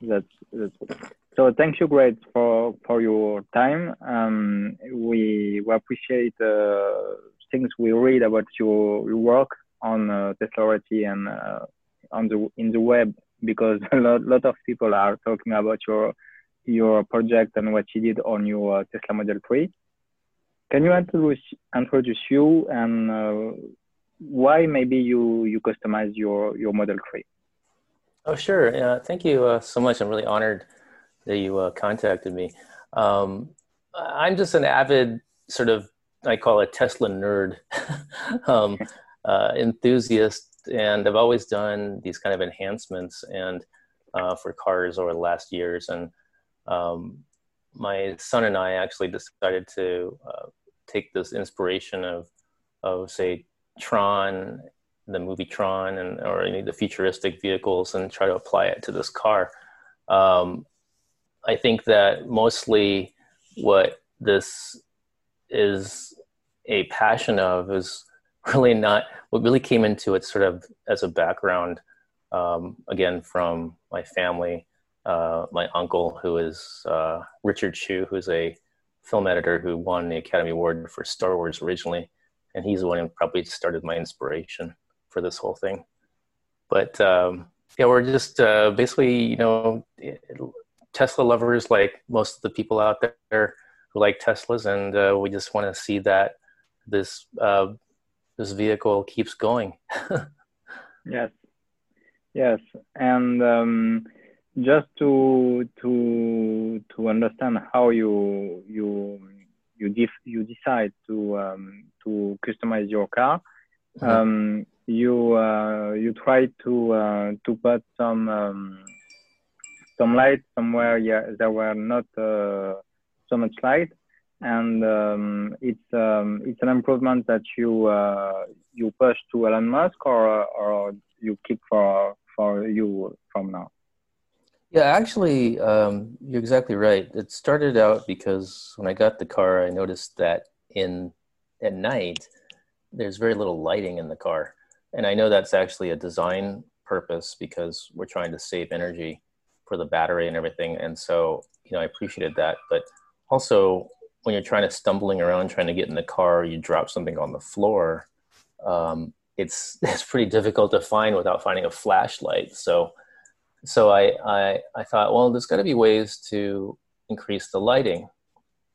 That's, that's so. Thank you, great for for your time. Um, we we appreciate uh, things we read about your, your work on uh, Teslarati and uh, on the in the web because a lot, lot of people are talking about your your project and what you did on your uh, Tesla Model 3. Can you introduce introduce you and uh, why maybe you you customize your your Model 3? Oh, sure. Yeah, thank you uh, so much. I'm really honored that you uh, contacted me. Um, I'm just an avid sort of, I call it Tesla nerd um, uh, enthusiast, and I've always done these kind of enhancements and uh, for cars over the last years. And um, my son and I actually decided to uh, take this inspiration of, of say, Tron the movie Tron and or any of the futuristic vehicles and try to apply it to this car. Um, I think that mostly what this is a passion of is really not what really came into it sort of as a background um, again from my family uh, my uncle who is uh, richard Chew, who's a film editor who won the academy award for star wars originally and he's the one who probably started my inspiration for this whole thing. But um, yeah, we're just uh, basically, you know, Tesla lovers like most of the people out there who like Teslas, and uh, we just want to see that this uh, this vehicle keeps going. yes, yes, and um, just to to to understand how you you you def- you decide to um, to customize your car. Mm-hmm. Um, you uh, you try to uh, to put some um, some light somewhere yeah there were not uh, so much light and um, it's um, it's an improvement that you uh, you push to Elon Musk or or you keep for for you from now. Yeah, actually, um, you're exactly right. It started out because when I got the car, I noticed that in at night there's very little lighting in the car and I know that's actually a design purpose because we're trying to save energy for the battery and everything. And so, you know, I appreciated that. But also, when you're trying to stumbling around trying to get in the car, you drop something on the floor. Um, it's it's pretty difficult to find without finding a flashlight. So, so I I, I thought, well, there's got to be ways to increase the lighting.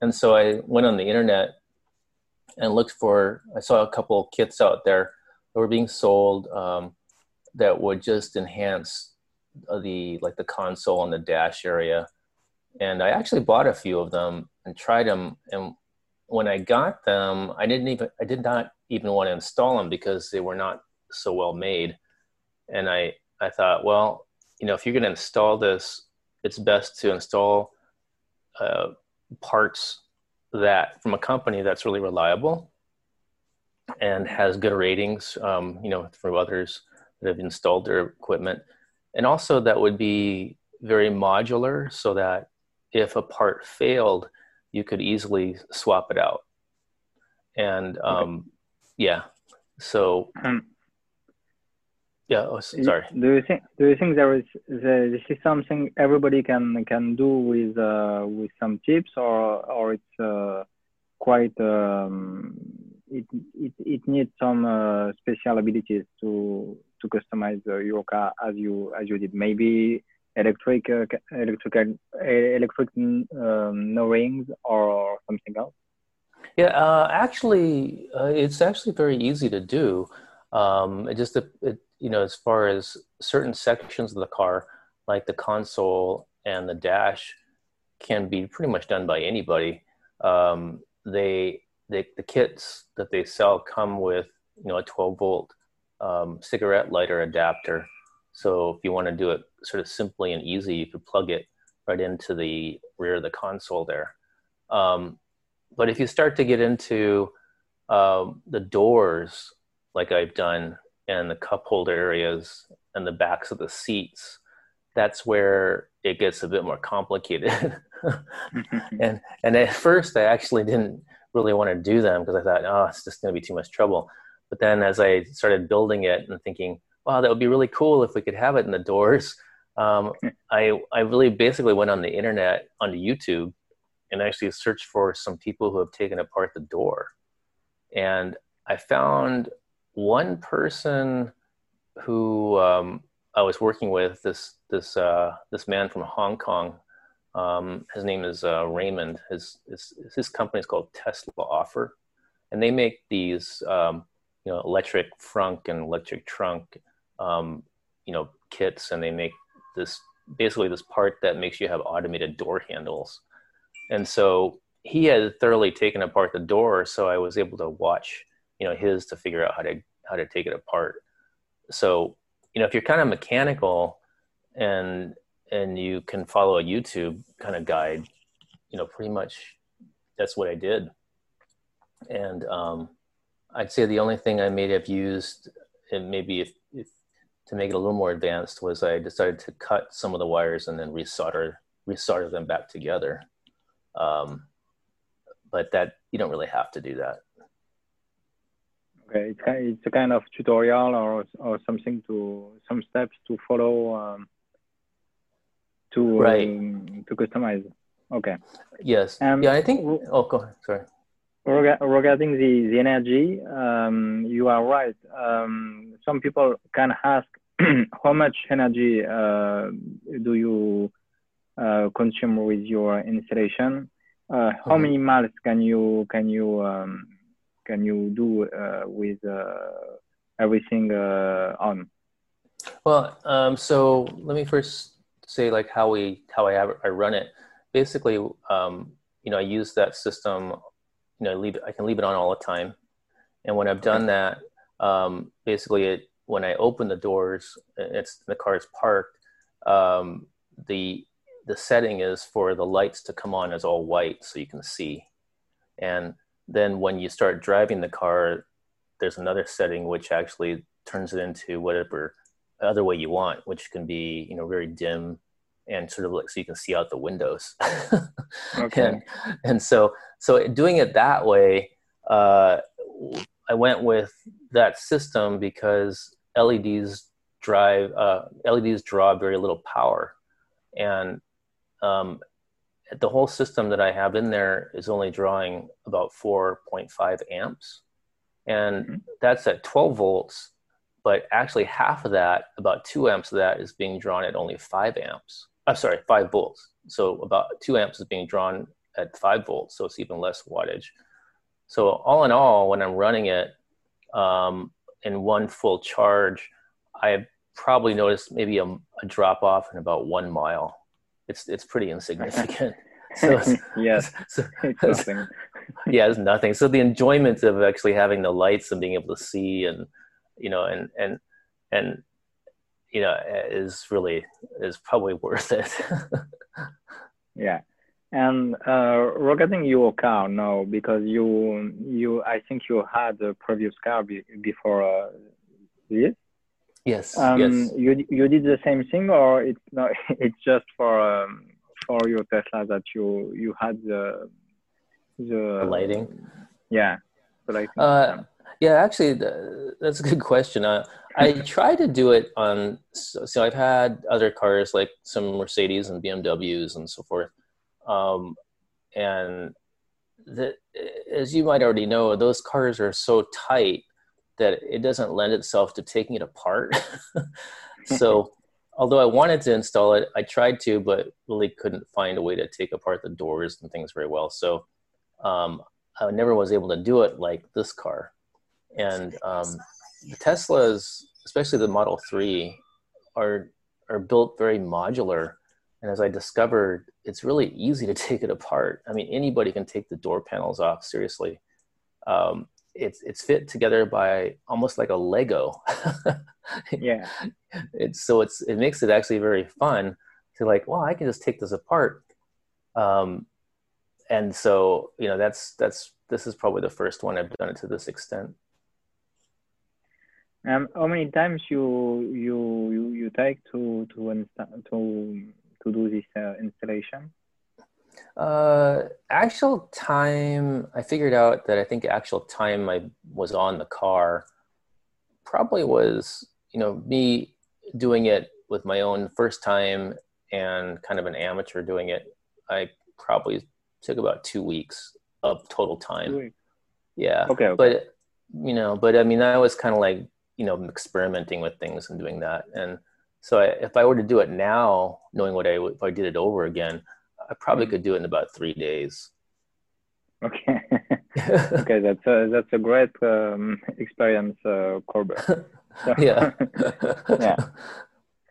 And so I went on the internet and looked for. I saw a couple kits out there that were being sold um, that would just enhance the like the console and the dash area. And i actually bought a few of them and tried them and when i got them i didn't even i did not even want to install them because they were not so well made. And i i thought well you know if you're going to install this it's best to install uh, parts that from a company that's really reliable and has good ratings, um, you know, from others that have installed their equipment. And also that would be very modular so that if a part failed, you could easily swap it out. And um, okay. yeah, so um, yeah. Oh, sorry. Do you think Do you think there is this is something everybody can can do with uh, with some tips, or or it's uh, quite um, it it, it needs some uh, special abilities to to customize uh, your car as you as you did. Maybe electric uh, electric electric um, no rings or something else. Yeah, uh, actually, uh, it's actually very easy to do. Um, it just it, you know as far as certain sections of the car, like the console and the dash, can be pretty much done by anybody. Um, they they, the kits that they sell come with you know a 12 volt um, cigarette lighter adapter. So if you want to do it sort of simply and easy, you could plug it right into the rear of the console there. Um, but if you start to get into um, the doors, like I've done, and the cup holder areas and the backs of the seats, that's where it gets a bit more complicated. and and at first, I actually didn't really want to do them because I thought, oh, it's just going to be too much trouble. But then as I started building it and thinking, wow, that would be really cool if we could have it in the doors, Um, I I really basically went on the internet onto YouTube and actually searched for some people who have taken apart the door, and I found one person who um, I was working with this this uh, this man from Hong Kong. Um, his name is uh, Raymond. His, his his company is called Tesla Offer, and they make these um, you know electric frunk and electric trunk um, you know kits, and they make this basically this part that makes you have automated door handles. And so he had thoroughly taken apart the door, so I was able to watch you know his to figure out how to how to take it apart. So you know if you're kind of mechanical and and you can follow a YouTube kind of guide, you know pretty much that's what I did. And um, I'd say the only thing I may have used, and maybe if, if to make it a little more advanced, was I decided to cut some of the wires and then resolder resolder them back together. Um, but that you don't really have to do that. Okay, it's it's a kind of tutorial or or something to some steps to follow um, to right um, to customize. Okay. Yes. Um, yeah, I think. Oh, go ahead. Sorry. Regarding the the energy, um, you are right. Um, some people can ask how much energy uh, do you uh, consume with your installation? Uh, how mm-hmm. many miles can you can you um, can you do uh, with uh, everything uh, on? Well, um, so let me first say like how we how I have, I run it. Basically, um, you know, I use that system. You know, I leave I can leave it on all the time, and when I've done that, um, basically, it when I open the doors, it's the car is parked. Um, the the setting is for the lights to come on as all white so you can see, and then when you start driving the car, there's another setting which actually turns it into whatever other way you want, which can be you know very dim and sort of like so you can see out the windows. okay. And, and so so doing it that way, uh, I went with that system because LEDs drive uh, LEDs draw very little power, and um, the whole system that I have in there is only drawing about 4.5 amps. And mm-hmm. that's at 12 volts, but actually half of that, about two amps of that is being drawn at only five amps. I'm sorry, five volts. So about two amps is being drawn at five volts. So it's even less wattage. So all in all, when I'm running it um, in one full charge, I've probably noticed maybe a, a drop off in about one mile it's it's pretty insignificant. so yes, so, it's nothing. yeah, it's nothing. So the enjoyment of actually having the lights and being able to see and you know and and and you know is really is probably worth it. yeah. And uh, regarding your car now, because you you I think you had a previous car be, before uh, this. Yes. Um, yes. You you did the same thing, or it's not? It's just for um, for your Tesla that you you had the the, the lighting. Yeah. The lighting. Uh, yeah, actually, that's a good question. Uh, I try to do it on. So, so, I've had other cars like some Mercedes and BMWs and so forth, um, and the, as you might already know, those cars are so tight that it doesn't lend itself to taking it apart. so, although I wanted to install it, I tried to, but really couldn't find a way to take apart the doors and things very well. So, um, I never was able to do it like this car. And um, the Teslas, especially the Model 3, are, are built very modular. And as I discovered, it's really easy to take it apart. I mean, anybody can take the door panels off, seriously. Um, it's it's fit together by almost like a Lego. yeah. It's so it's it makes it actually very fun to like, well, I can just take this apart. Um, and so you know that's that's this is probably the first one I've done it to this extent. Um, how many times you you you, you take to to insta- to to do this uh, installation? Uh, actual time, I figured out that I think actual time I was on the car probably was, you know, me doing it with my own first time and kind of an amateur doing it, I probably took about two weeks of total time. Yeah. Okay, okay. But you know, but I mean, I was kind of like you know experimenting with things and doing that, and so I, if I were to do it now, knowing what I if I did it over again, I probably mm could do it in about three days. Okay. okay, that's a that's a great um, experience, uh, Corbett. So, yeah. yeah.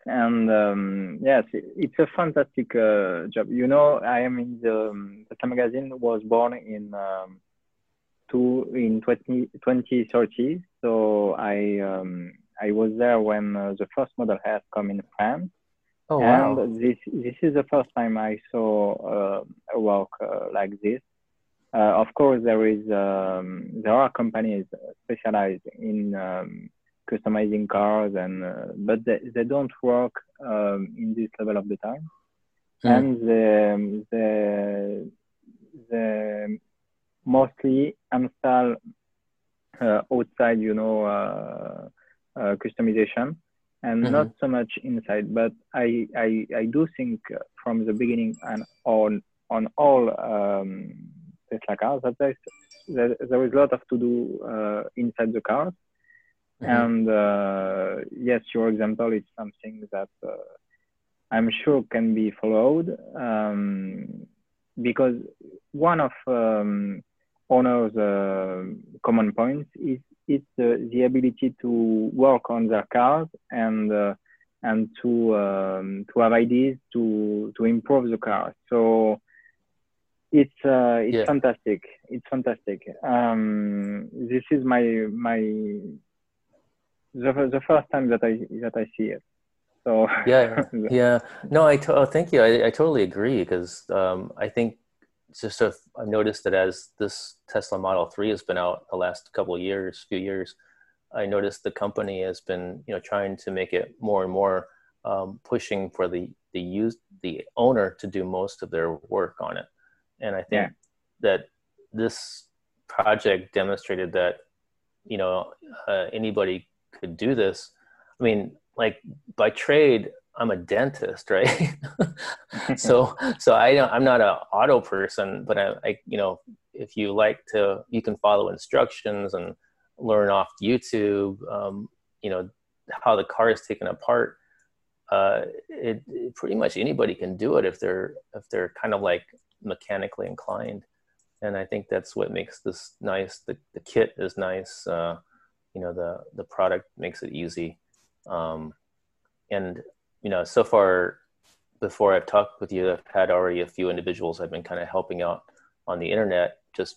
And um, yes, it's a fantastic uh, job. You know, I am in the um, the magazine was born in um, two in 20, 2030. So I um, I was there when uh, the first model has come in France. Oh, wow. And this this is the first time I saw uh, a work uh, like this. Uh, of course, there is um, there are companies specialized in um, customizing cars, and uh, but they, they don't work um, in this level of the time. Mm. And the, the the mostly install uh, outside, you know uh, uh, customization and mm-hmm. not so much inside. But I, I, I do think from the beginning and on on all um, Tesla cars that there's, there, there is a lot of to do uh, inside the cars. Mm-hmm. And uh, yes, your example is something that uh, I'm sure can be followed um, because one of um, owner's uh, common points is it's the, the ability to work on their cars and uh, and to um, to have ideas to to improve the car. So it's uh, it's yeah. fantastic. It's fantastic. Um, this is my my the, the first time that I that I see it. So yeah, yeah. No, I to- oh, thank you. I, I totally agree because um, I think just sort of I've noticed that as this Tesla Model 3 has been out the last couple of years, few years, I noticed the company has been, you know, trying to make it more and more um, pushing for the the use the owner to do most of their work on it. And I think yeah. that this project demonstrated that, you know, uh, anybody could do this. I mean, like by trade, I'm a dentist, right? so so I don't, I'm not an auto person, but I, I, you know if you like to you can follow instructions and learn off YouTube, um, you know how the car is taken apart. Uh, it, it, pretty much anybody can do it if they're if they're kind of like mechanically inclined, and I think that's what makes this nice. The the kit is nice. Uh, you know the the product makes it easy. Um, and you know, so far before I've talked with you, I've had already a few individuals I've been kind of helping out on the internet, just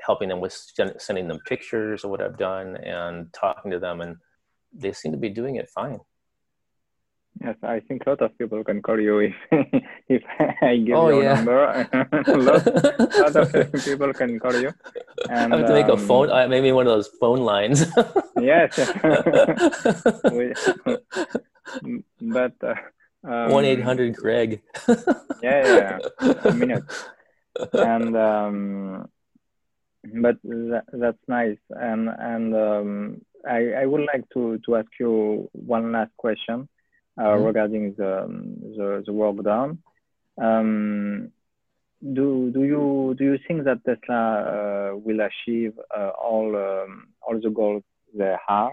helping them with sending them pictures of what I've done and talking to them, and they seem to be doing it fine. Yes, I think a lot of people can call you if if I give oh, your yeah. number. a lot, lot of people can call you. And, I have to make um, a phone, uh, maybe one of those phone lines. yes. but uh, um, one eight hundred Greg. yeah, yeah, a minute. And um, but that, that's nice. And and um, I I would like to to ask you one last question uh, mm-hmm. regarding the, the the work done. Um, do do you do you think that Tesla uh, will achieve uh, all um, all the goals they have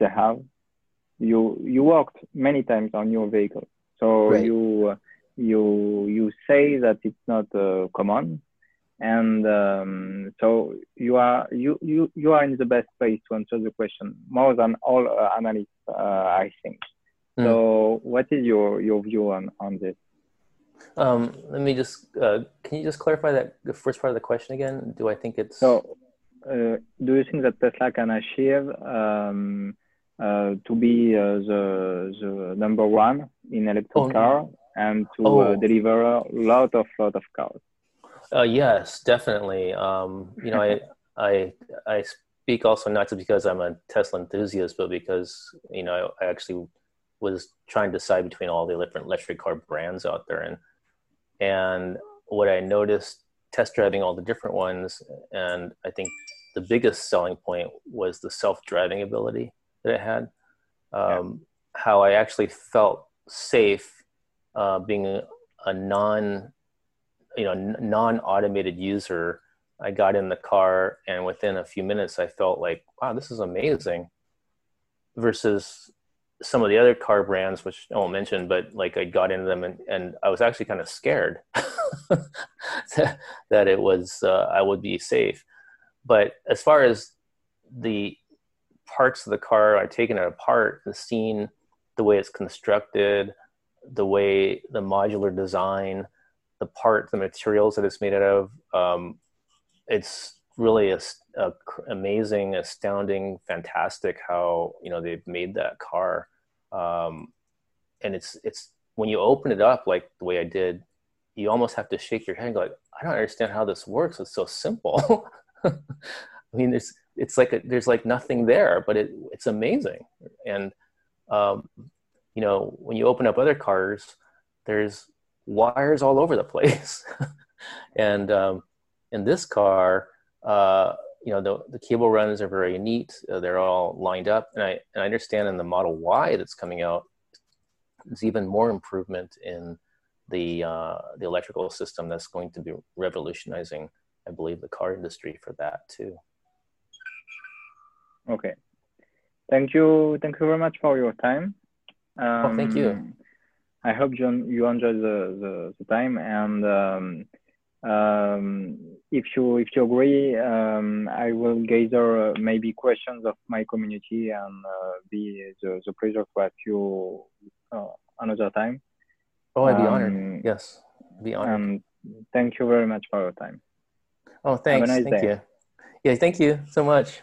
they have you you worked many times on your vehicle so right. you you you say that it's not uh, common and um, so you are you, you you are in the best place to answer the question more than all uh, analysts uh, i think mm. so what is your your view on on this um, let me just uh, can you just clarify that the first part of the question again do i think it's so uh, do you think that tesla can achieve um, to be uh, the the number one in electric oh, car and to uh, oh. deliver a lot of lot of cars. yes, definitely. Um, you know, I I I speak also not just because I'm a Tesla enthusiast, but because you know I actually was trying to decide between all the different electric car brands out there, and and what I noticed test driving all the different ones, and I think the biggest selling point was the self driving ability that it had. Um, how I actually felt safe uh, being a, a, non, you know, non-automated user. I got in the car, and within a few minutes, I felt like, wow, this is amazing. Versus some of the other car brands, which I won't mention, but like I got into them and, and I was actually kind of scared that it was uh, I would be safe. But as far as the parts of the car, I've taken it apart and seen the way it's constructed, the way the modular design, the part, the materials that it's made out of. Um, it's really a, a, amazing, astounding, fantastic how you know they've made that car, um, and it's it's when you open it up like the way I did, you almost have to shake your head and go like, I don't understand how this works. It's so simple. I mean, it's it's like a, there's like nothing there, but it it's amazing. And um, you know, when you open up other cars, there's wires all over the place. and um, in this car, uh, you know, the, the cable runs are very neat. Uh, they're all lined up. And I, and I understand in the Model Y that's coming out, there's even more improvement in the, uh, the electrical system that's going to be revolutionizing, I believe, the car industry for that too. Okay. Thank you. Thank you very much for your time. Um, oh, thank you. Um, I hope you, you enjoy the, the, the time and um, um, if you if you agree, um, I will gather uh, maybe questions of my community and uh, be the, the pleasure to ask you uh, another time. Oh, I'd be um, honored. Yes, be honored. And thank you very much for your time. Oh, thanks. Nice thank day. you. Yeah, thank you so much.